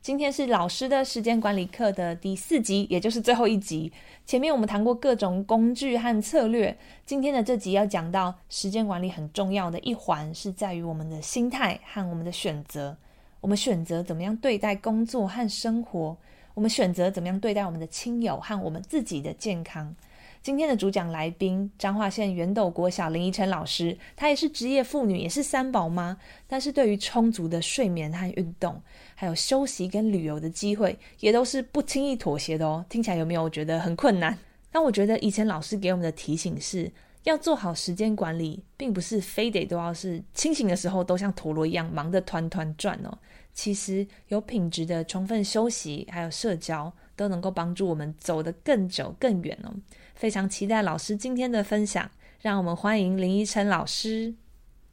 今天是老师的时间管理课的第四集，也就是最后一集。前面我们谈过各种工具和策略，今天的这集要讲到时间管理很重要的一环，是在于我们的心态和我们的选择。我们选择怎么样对待工作和生活，我们选择怎么样对待我们的亲友和我们自己的健康。今天的主讲来宾，彰化县圆斗国小林依晨老师，她也是职业妇女，也是三宝妈，但是对于充足的睡眠和运动，还有休息跟旅游的机会，也都是不轻易妥协的哦。听起来有没有觉得很困难？但我觉得以前老师给我们的提醒是，要做好时间管理，并不是非得都要是清醒的时候都像陀螺一样忙得团团转哦。其实有品质的充分休息，还有社交，都能够帮助我们走得更久更远哦。非常期待老师今天的分享，让我们欢迎林依晨老师。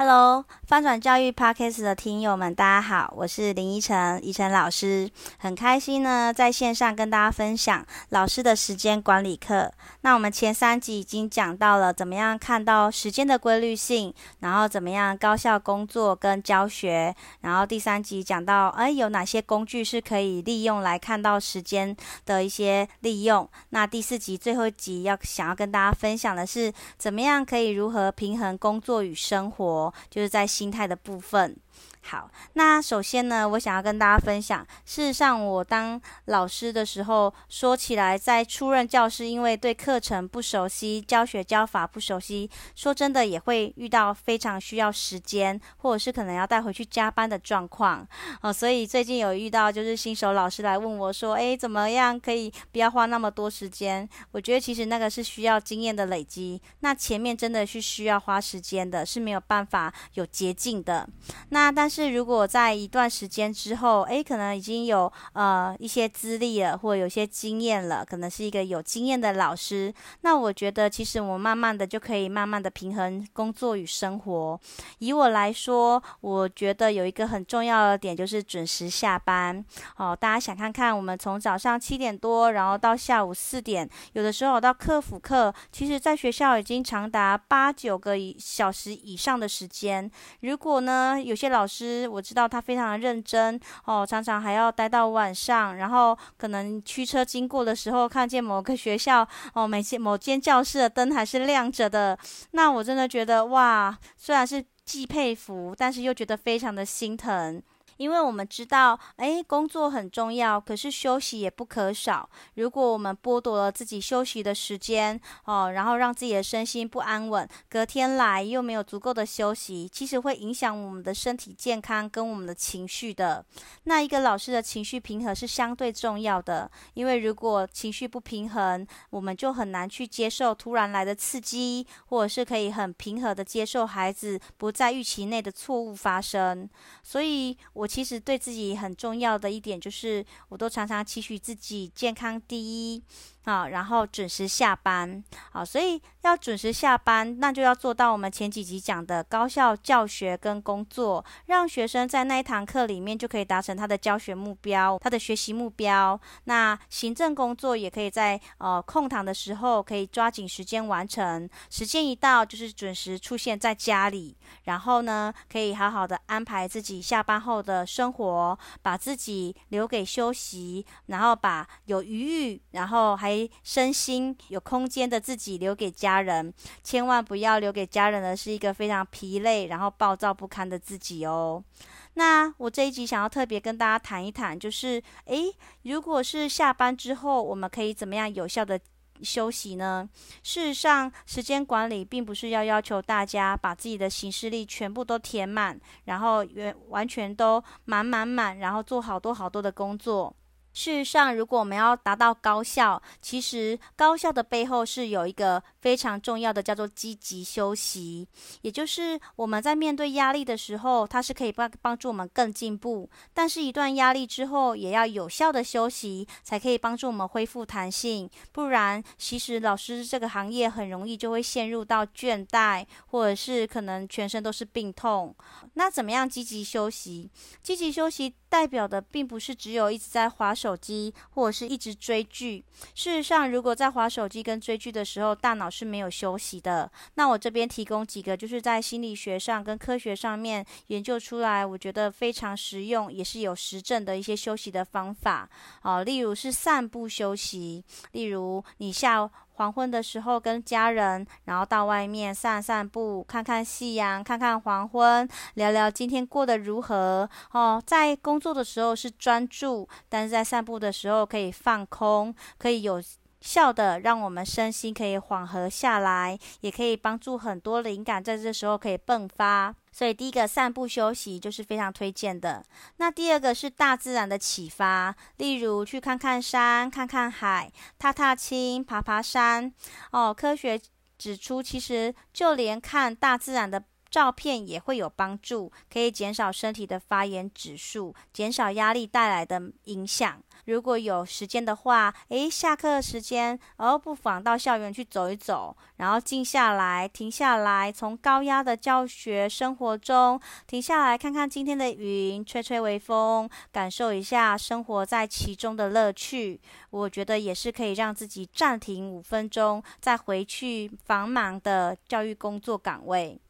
Hello，翻转教育 Podcast 的听友们，大家好，我是林依晨，依晨老师，很开心呢，在线上跟大家分享老师的时间管理课。那我们前三集已经讲到了怎么样看到时间的规律性，然后怎么样高效工作跟教学，然后第三集讲到，哎，有哪些工具是可以利用来看到时间的一些利用。那第四集最后一集要想要跟大家分享的是，怎么样可以如何平衡工作与生活。就是在心态的部分。好，那首先呢，我想要跟大家分享，事实上，我当老师的时候，说起来，在初任教师，因为对课程不熟悉，教学教法不熟悉，说真的，也会遇到非常需要时间，或者是可能要带回去加班的状况。哦，所以最近有遇到，就是新手老师来问我说，诶，怎么样可以不要花那么多时间？我觉得其实那个是需要经验的累积，那前面真的是需要花时间的，是没有办法有捷径的。那但是。是，如果在一段时间之后，诶，可能已经有呃一些资历了，或者有些经验了，可能是一个有经验的老师。那我觉得，其实我慢慢的就可以慢慢的平衡工作与生活。以我来说，我觉得有一个很重要的点就是准时下班。哦，大家想看看，我们从早上七点多，然后到下午四点，有的时候到客服课，其实在学校已经长达八九个小时以上的时间。如果呢，有些老师。我知道他非常的认真哦，常常还要待到晚上，然后可能驱车经过的时候，看见某个学校哦，每间某间教室的灯还是亮着的，那我真的觉得哇，虽然是既佩服，但是又觉得非常的心疼。因为我们知道，诶，工作很重要，可是休息也不可少。如果我们剥夺了自己休息的时间，哦，然后让自己的身心不安稳，隔天来又没有足够的休息，其实会影响我们的身体健康跟我们的情绪的。那一个老师的情绪平衡是相对重要的，因为如果情绪不平衡，我们就很难去接受突然来的刺激，或者是可以很平和的接受孩子不在预期内的错误发生。所以，我。其实对自己很重要的一点就是，我都常常期许自己健康第一。啊，然后准时下班，好，所以要准时下班，那就要做到我们前几集讲的高效教学跟工作，让学生在那一堂课里面就可以达成他的教学目标、他的学习目标。那行政工作也可以在呃空堂的时候可以抓紧时间完成，时间一到就是准时出现在家里，然后呢可以好好的安排自己下班后的生活，把自己留给休息，然后把有余裕，然后还。身心有空间的自己留给家人，千万不要留给家人的是一个非常疲累，然后暴躁不堪的自己哦。那我这一集想要特别跟大家谈一谈，就是诶，如果是下班之后，我们可以怎么样有效的休息呢？事实上，时间管理并不是要要求大家把自己的行事历全部都填满，然后完完全都满满满，然后做好多好多的工作。事实上，如果我们要达到高效，其实高效的背后是有一个非常重要的，叫做积极休息。也就是我们在面对压力的时候，它是可以帮帮助我们更进步。但是，一段压力之后，也要有效的休息，才可以帮助我们恢复弹性。不然，其实老师这个行业很容易就会陷入到倦怠，或者是可能全身都是病痛。那怎么样积极休息？积极休息。代表的并不是只有一直在滑手机，或者是一直追剧。事实上，如果在划手机跟追剧的时候，大脑是没有休息的。那我这边提供几个，就是在心理学上跟科学上面研究出来，我觉得非常实用，也是有实证的一些休息的方法。好，例如是散步休息，例如你下。黄昏的时候，跟家人，然后到外面散散步，看看夕阳，看看黄昏，聊聊今天过得如何。哦，在工作的时候是专注，但是在散步的时候可以放空，可以有笑的让我们身心可以缓和下来，也可以帮助很多灵感在这时候可以迸发。所以第一个散步休息就是非常推荐的。那第二个是大自然的启发，例如去看看山、看看海、踏踏青、爬爬山。哦，科学指出，其实就连看大自然的照片也会有帮助，可以减少身体的发炎指数，减少压力带来的影响。如果有时间的话，诶，下课时间，哦，不妨到校园去走一走，然后静下来，停下来，从高压的教学生活中停下来，看看今天的云，吹吹微风，感受一下生活在其中的乐趣。我觉得也是可以让自己暂停五分钟，再回去繁忙的教育工作岗位。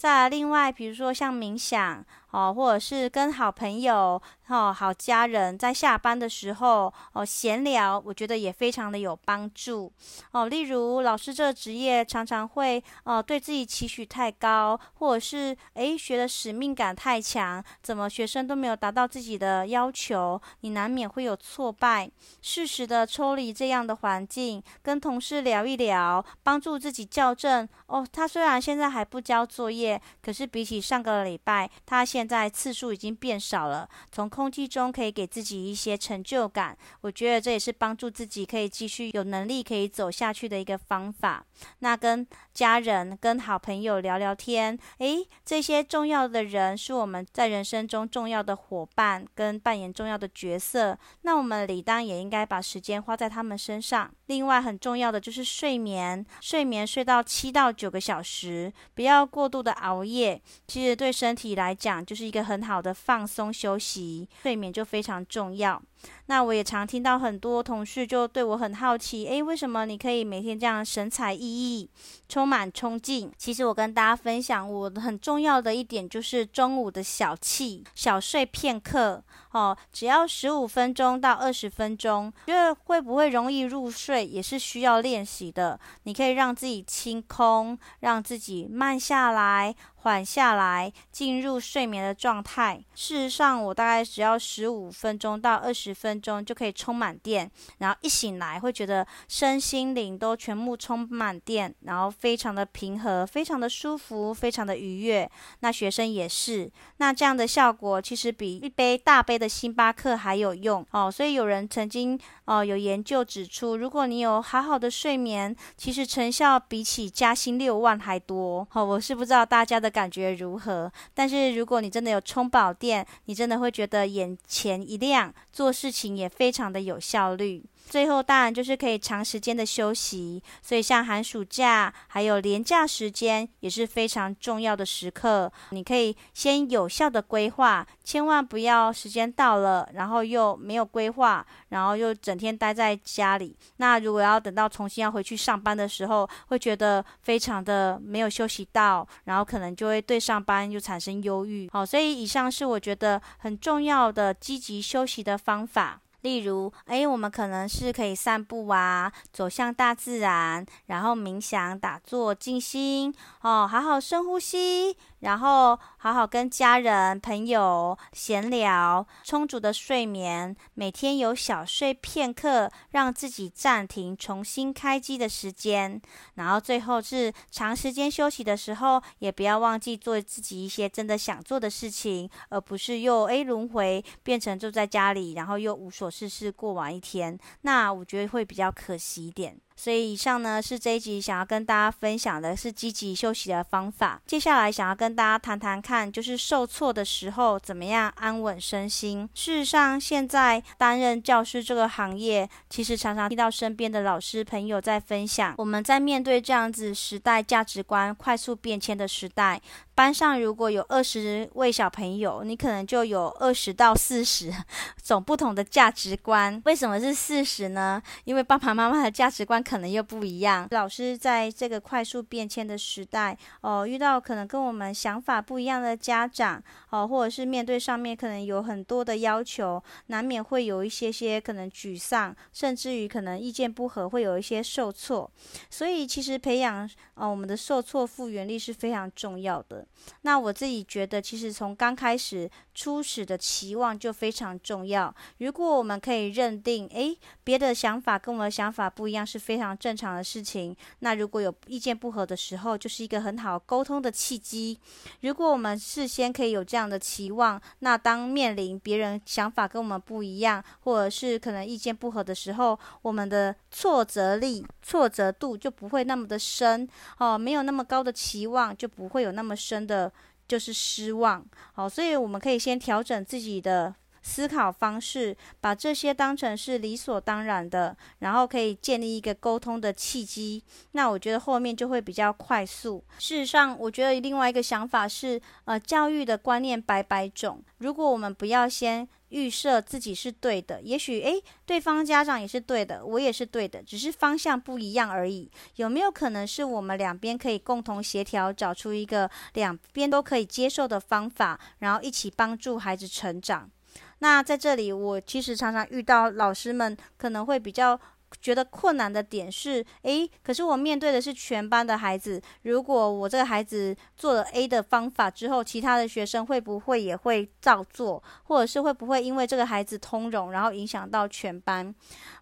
再另外，比如说像冥想。哦，或者是跟好朋友、哦好家人在下班的时候哦闲聊，我觉得也非常的有帮助哦。例如老师这个职业常常会哦对自己期许太高，或者是诶学的使命感太强，怎么学生都没有达到自己的要求，你难免会有挫败。适时的抽离这样的环境，跟同事聊一聊，帮助自己校正。哦，他虽然现在还不交作业，可是比起上个礼拜，他现现在次数已经变少了，从空气中可以给自己一些成就感。我觉得这也是帮助自己可以继续有能力可以走下去的一个方法。那跟家人、跟好朋友聊聊天，诶，这些重要的人是我们在人生中重要的伙伴，跟扮演重要的角色。那我们理当也应该把时间花在他们身上。另外很重要的就是睡眠，睡眠睡到七到九个小时，不要过度的熬夜。其实对身体来讲，就是一个很好的放松休息，睡眠就非常重要。那我也常听到很多同事就对我很好奇，诶，为什么你可以每天这样神采奕奕、充满冲劲？其实我跟大家分享，我很重要的一点就是中午的小憩、小睡片刻，哦，只要十五分钟到二十分钟，觉得会不会容易入睡，也是需要练习的。你可以让自己清空，让自己慢下来。缓下来，进入睡眠的状态。事实上，我大概只要十五分钟到二十十分钟就可以充满电，然后一醒来会觉得身心灵都全部充满电，然后非常的平和，非常的舒服，非常的愉悦。那学生也是，那这样的效果其实比一杯大杯的星巴克还有用哦。所以有人曾经哦有研究指出，如果你有好好的睡眠，其实成效比起加薪六万还多。哦，我是不知道大家的。感觉如何？但是如果你真的有充饱电，你真的会觉得眼前一亮，做事情也非常的有效率。最后当然就是可以长时间的休息，所以像寒暑假还有连假时间也是非常重要的时刻。你可以先有效的规划，千万不要时间到了，然后又没有规划，然后又整天待在家里。那如果要等到重新要回去上班的时候，会觉得非常的没有休息到，然后可能就会对上班又产生忧郁。好，所以以上是我觉得很重要的积极休息的方法。例如，哎，我们可能是可以散步啊，走向大自然，然后冥想、打坐、静心，哦，好好深呼吸，然后好好跟家人朋友闲聊，充足的睡眠，每天有小睡片刻，让自己暂停，重新开机的时间。然后最后是长时间休息的时候，也不要忘记做自己一些真的想做的事情，而不是又 A 轮回变成坐在家里，然后又无所事事过完一天。那我觉得会比较可惜一点。所以以上呢是这一集想要跟大家分享的是积极休息的方法。接下来想要跟大家谈谈看，就是受挫的时候怎么样安稳身心。事实上，现在担任教师这个行业，其实常常听到身边的老师朋友在分享，我们在面对这样子时代价值观快速变迁的时代。班上如果有二十位小朋友，你可能就有二十到四十种不同的价值观。为什么是四十呢？因为爸爸妈妈的价值观可能又不一样。老师在这个快速变迁的时代，哦，遇到可能跟我们想法不一样的家长，哦，或者是面对上面可能有很多的要求，难免会有一些些可能沮丧，甚至于可能意见不合，会有一些受挫。所以其实培养哦我们的受挫复原力是非常重要的。那我自己觉得，其实从刚开始初始的期望就非常重要。如果我们可以认定，诶，别的想法跟我们的想法不一样，是非常正常的事情。那如果有意见不合的时候，就是一个很好沟通的契机。如果我们事先可以有这样的期望，那当面临别人想法跟我们不一样，或者是可能意见不合的时候，我们的挫折力、挫折度就不会那么的深哦，没有那么高的期望，就不会有那么深的，就是失望。好，所以我们可以先调整自己的思考方式，把这些当成是理所当然的，然后可以建立一个沟通的契机。那我觉得后面就会比较快速。事实上，我觉得另外一个想法是，呃，教育的观念百百种，如果我们不要先。预设自己是对的，也许诶，对方家长也是对的，我也是对的，只是方向不一样而已。有没有可能是我们两边可以共同协调，找出一个两边都可以接受的方法，然后一起帮助孩子成长？那在这里，我其实常常遇到老师们可能会比较。觉得困难的点是，诶，可是我面对的是全班的孩子。如果我这个孩子做了 A 的方法之后，其他的学生会不会也会照做？或者是会不会因为这个孩子通融，然后影响到全班？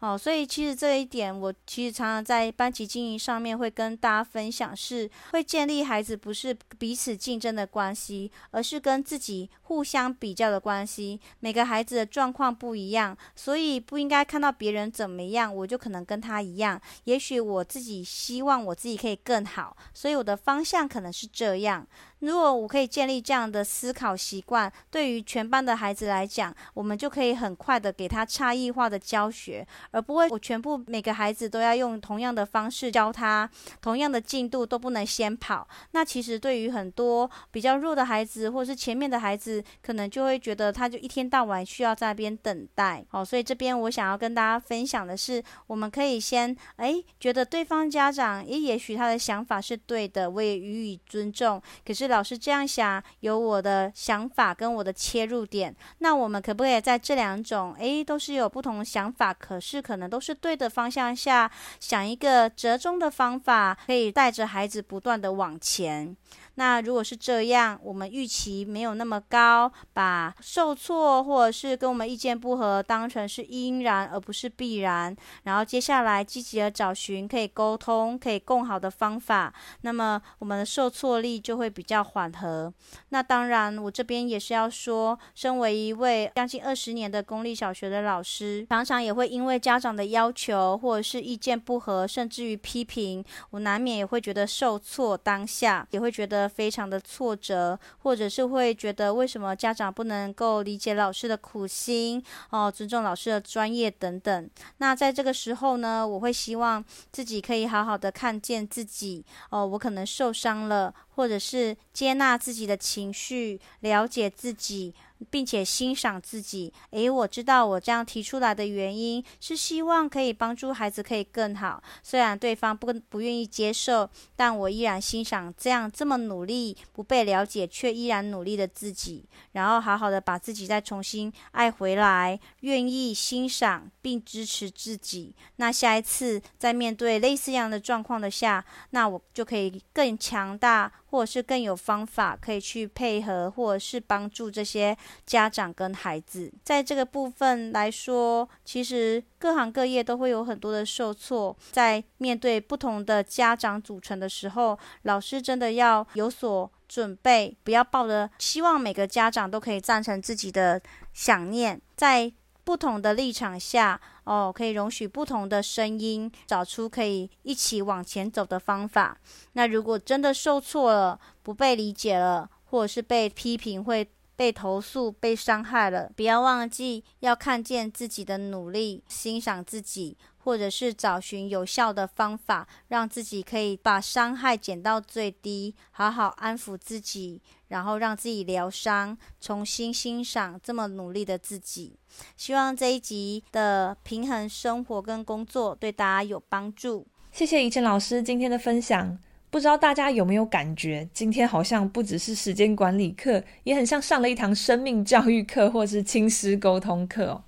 哦，所以其实这一点，我其实常常在班级经营上面会跟大家分享，是会建立孩子不是彼此竞争的关系，而是跟自己互相比较的关系。每个孩子的状况不一样，所以不应该看到别人怎么样，我就可能跟他一样。也许我自己希望我自己可以更好，所以我的方向可能是这样。如果我可以建立这样的思考习惯，对于全班的孩子来讲，我们就可以很快的给他差异化的教学，而不会我全部每个孩子都要用同样的方式教他，同样的进度都不能先跑。那其实对于很多比较弱的孩子，或是前面的孩子，可能就会觉得他就一天到晚需要在那边等待。哦，所以这边我想要跟大家分享的是，我们可以先诶觉得对方家长也也许他的想法是对的，我也予以尊重。可是。老师这样想，有我的想法跟我的切入点，那我们可不可以在这两种，诶，都是有不同的想法，可是可能都是对的方向下，想一个折中的方法，可以带着孩子不断的往前。那如果是这样，我们预期没有那么高，把受挫或者是跟我们意见不合当成是因然而不是必然，然后接下来积极的找寻可以沟通、可以共好的方法，那么我们的受挫力就会比较缓和。那当然，我这边也是要说，身为一位将近二十年的公立小学的老师，常常也会因为家长的要求或者是意见不合，甚至于批评，我难免也会觉得受挫，当下也会觉得。非常的挫折，或者是会觉得为什么家长不能够理解老师的苦心哦，尊重老师的专业等等。那在这个时候呢，我会希望自己可以好好的看见自己哦，我可能受伤了，或者是接纳自己的情绪，了解自己。并且欣赏自己，诶，我知道我这样提出来的原因是希望可以帮助孩子可以更好。虽然对方不不愿意接受，但我依然欣赏这样这么努力、不被了解却依然努力的自己。然后好好的把自己再重新爱回来，愿意欣赏并支持自己。那下一次在面对类似样的状况的下，那我就可以更强大。或者是更有方法可以去配合，或者是帮助这些家长跟孩子。在这个部分来说，其实各行各业都会有很多的受挫，在面对不同的家长组成的时候，老师真的要有所准备，不要抱着希望每个家长都可以赞成自己的想念，在不同的立场下，哦，可以容许不同的声音，找出可以一起往前走的方法。那如果真的受挫了，不被理解了，或者是被批评，会被投诉、被伤害了，不要忘记要看见自己的努力，欣赏自己。或者是找寻有效的方法，让自己可以把伤害减到最低，好好安抚自己，然后让自己疗伤，重新欣赏这么努力的自己。希望这一集的平衡生活跟工作对大家有帮助。谢谢怡辰老师今天的分享。不知道大家有没有感觉，今天好像不只是时间管理课，也很像上了一堂生命教育课，或是亲师沟通课。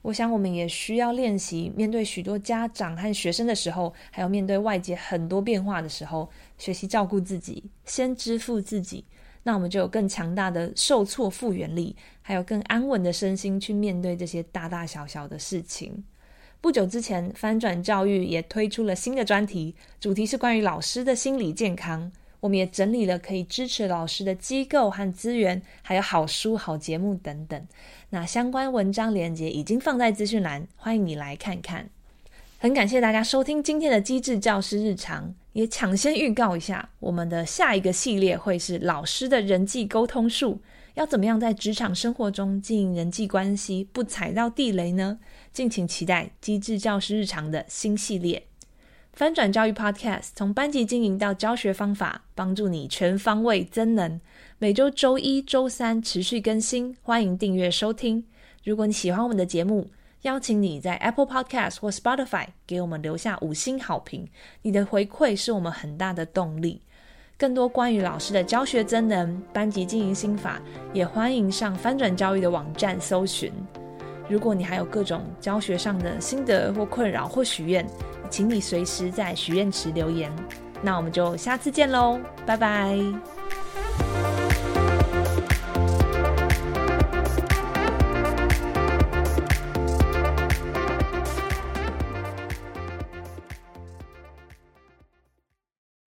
我想，我们也需要练习面对许多家长和学生的时候，还有面对外界很多变化的时候，学习照顾自己，先支付自己，那我们就有更强大的受挫复原力，还有更安稳的身心去面对这些大大小小的事情。不久之前，翻转教育也推出了新的专题，主题是关于老师的心理健康。我们也整理了可以支持老师的机构和资源，还有好书、好节目等等。那相关文章连接已经放在资讯栏，欢迎你来看看。很感谢大家收听今天的机智教师日常，也抢先预告一下，我们的下一个系列会是老师的人际沟通术，要怎么样在职场生活中经营人际关系，不踩到地雷呢？敬请期待机智教师日常的新系列。翻转教育 Podcast 从班级经营到教学方法，帮助你全方位增能。每周周一、周三持续更新，欢迎订阅收听。如果你喜欢我们的节目，邀请你在 Apple Podcast 或 Spotify 给我们留下五星好评。你的回馈是我们很大的动力。更多关于老师的教学增能、班级经营心法，也欢迎上翻转教育的网站搜寻。如果你还有各种教学上的心得或困扰或许愿，请你随时在许愿池留言。那我们就下次见喽，拜拜。